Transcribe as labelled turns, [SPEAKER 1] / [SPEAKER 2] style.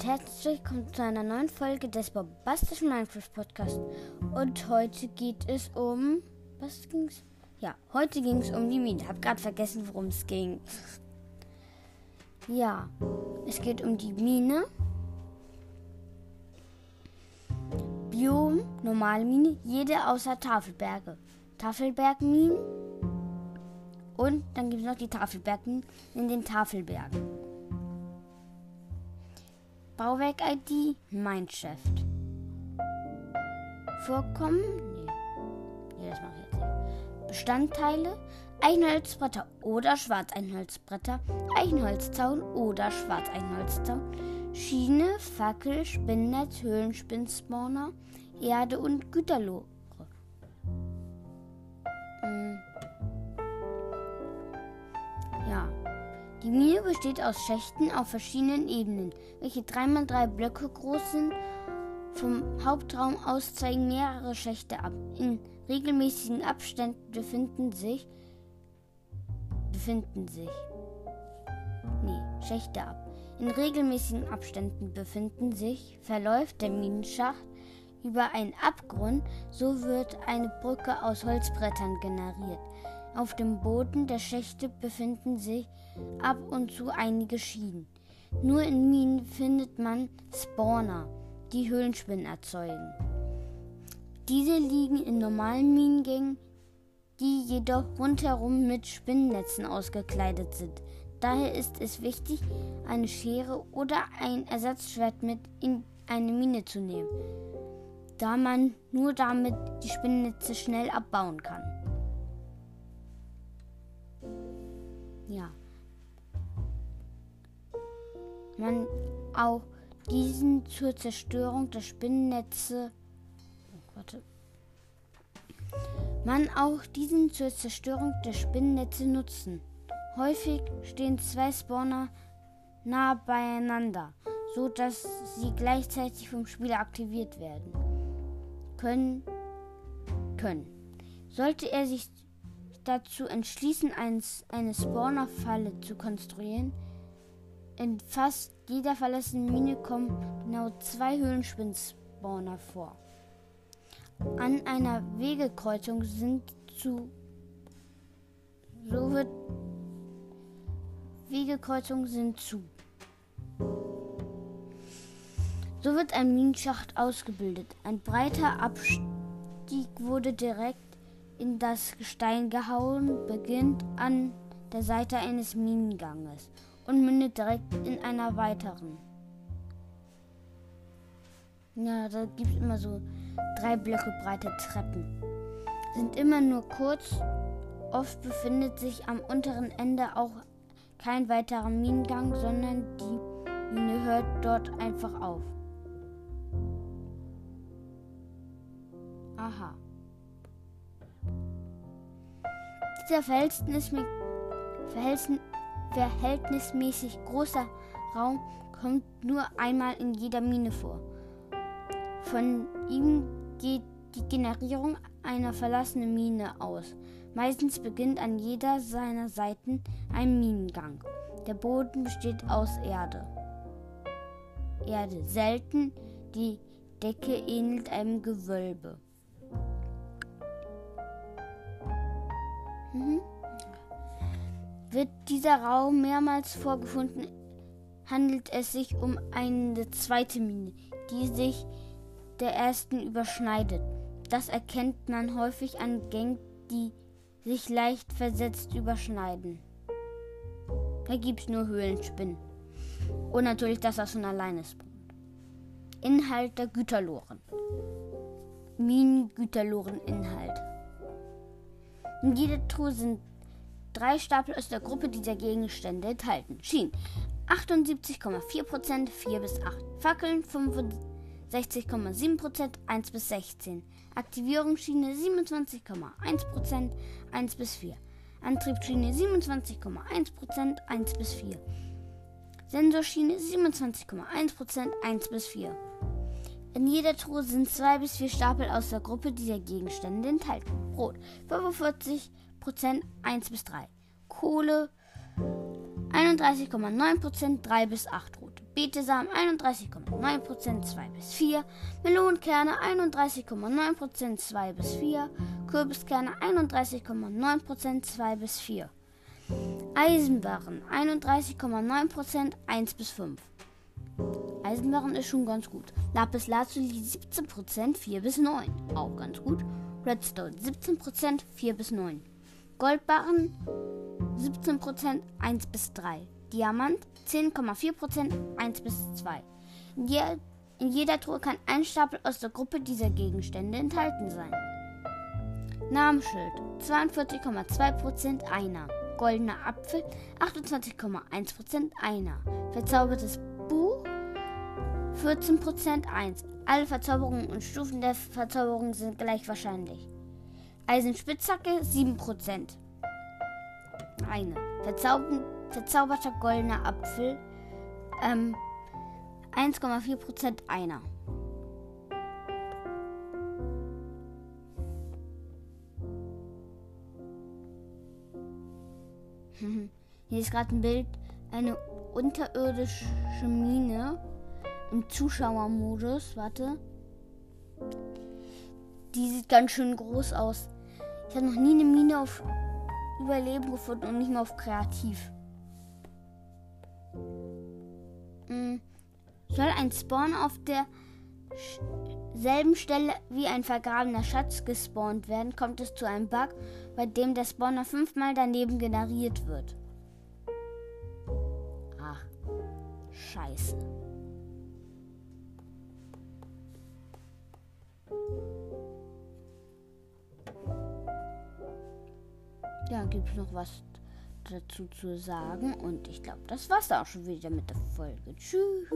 [SPEAKER 1] und herzlich willkommen zu einer neuen Folge des bombastischen Minecraft Podcasts. Und heute geht es um. Was ging's? Ja, heute ging es um die Mine. Hab gerade vergessen, worum es ging. Ja, es geht um die Mine. Biom, normale Mine, jede außer Tafelberge. Tafelbergminen. Und dann gibt es noch die Tafelbergminen in den Tafelbergen. Bauwerk-ID Mindshift. Vorkommen? Nee. Nee, das mache ich jetzt nicht. Bestandteile: Eichenholzbretter oder Schwarzeinholzbretter, Eichenholzzaun oder Schwarzeinholzzaun, Schiene, Fackel, Spinnnetz, Höhlenspinnspawner, Erde und Güterlore. Die Mine besteht aus Schächten auf verschiedenen Ebenen, welche 3x3 Blöcke groß sind. Vom Hauptraum aus zeigen mehrere Schächte ab. In regelmäßigen Abständen befinden sich befinden sich nee, Schächte ab. In regelmäßigen Abständen befinden sich verläuft der Minenschacht über einen Abgrund, so wird eine Brücke aus Holzbrettern generiert. Auf dem Boden der Schächte befinden sich ab und zu einige Schienen. Nur in Minen findet man Spawner, die Höhlenspinnen erzeugen. Diese liegen in normalen Minengängen, die jedoch rundherum mit Spinnennetzen ausgekleidet sind. Daher ist es wichtig, eine Schere oder ein Ersatzschwert mit in eine Mine zu nehmen, da man nur damit die Spinnennetze schnell abbauen kann. Ja. Man auch diesen zur Zerstörung der Spinnennetze. Oh, warte. Man auch diesen zur Zerstörung der Spinnennetze nutzen. Häufig stehen zwei Spawner nah beieinander, so dass sie gleichzeitig vom Spieler aktiviert werden können. können. Sollte er sich dazu entschließen, eine Spawner-Falle zu konstruieren. In fast jeder verlassenen Mine kommen genau zwei Höhlenspinnspawner vor. An einer Wegekreuzung sind zu so wird Wegekreuzungen sind zu. So wird ein Minenschacht ausgebildet. Ein breiter Abstieg wurde direkt in das Gestein gehauen, beginnt an der Seite eines Minenganges und mündet direkt in einer weiteren. Ja, da gibt es immer so drei Blöcke breite Treppen. Sind immer nur kurz. Oft befindet sich am unteren Ende auch kein weiterer Minengang, sondern die Mine hört dort einfach auf. Aha. Dieser verhältnismäßig großer Raum kommt nur einmal in jeder Mine vor. Von ihm geht die Generierung einer verlassenen Mine aus. Meistens beginnt an jeder seiner Seiten ein Minengang. Der Boden besteht aus Erde. Erde. Selten die Decke ähnelt einem Gewölbe. Mhm. Wird dieser Raum mehrmals vorgefunden, handelt es sich um eine zweite Mine, die sich der ersten überschneidet. Das erkennt man häufig an Gängen, die sich leicht versetzt überschneiden. Da gibt es nur Höhlenspinnen. Und natürlich das, was von alleine spawnt. Inhalt der Güterloren. Minengüterloren-Inhalt. In jeder Truhe sind drei Stapel aus der Gruppe dieser Gegenstände enthalten. Schienen 78,4%, 4 bis 8. Fackeln 65,7%, 1 bis 16. Aktivierungsschiene 27,1%, 1 bis 4. Antriebsschiene 27,1%, 1 bis 4. Sensorschiene 27,1%, 1 bis 4. In jeder Truhe sind zwei bis vier Stapel aus der Gruppe dieser Gegenstände enthalten. Rot 45% 1 bis 3. Kohle 31,9% 3 bis 8 Rot. Betesamen 31,9% 2 bis 4, Melonenkerne 31,9% 2 bis 4, Kürbiskerne 31,9% 2 bis 4. Eisenbarren 31,9% 1 bis 5. Eisenbarren ist schon ganz gut. Lapis Lazuli 17% 4 bis 9. Auch ganz gut. Redstone 17% 4 bis 9. Goldbarren 17% 1 bis 3. Diamant 10,4% 1 bis 2. In, je, in jeder Truhe kann ein Stapel aus der Gruppe dieser Gegenstände enthalten sein. Namensschild 42,2% einer. Goldener Apfel 28,1% einer. Verzaubertes 14% 1. Alle Verzauberungen und Stufen der Verzauberung sind gleich wahrscheinlich. Eisenspitzhacke 7%. Eine. Verzauber verzauberter goldener Apfel ähm, 1,4% einer. Hier ist gerade ein Bild, eine unterirdische Mine im Zuschauermodus. Warte. Die sieht ganz schön groß aus. Ich habe noch nie eine Mine auf Überleben gefunden und nicht mehr auf Kreativ. Hm. Soll ein Spawn auf derselben Stelle wie ein vergrabener Schatz gespawnt werden, kommt es zu einem Bug, bei dem der Spawner fünfmal daneben generiert wird. Ach, scheiße. Ja, gibt es noch was dazu zu sagen? Und ich glaube, das war's auch schon wieder mit der Folge. Tschüss.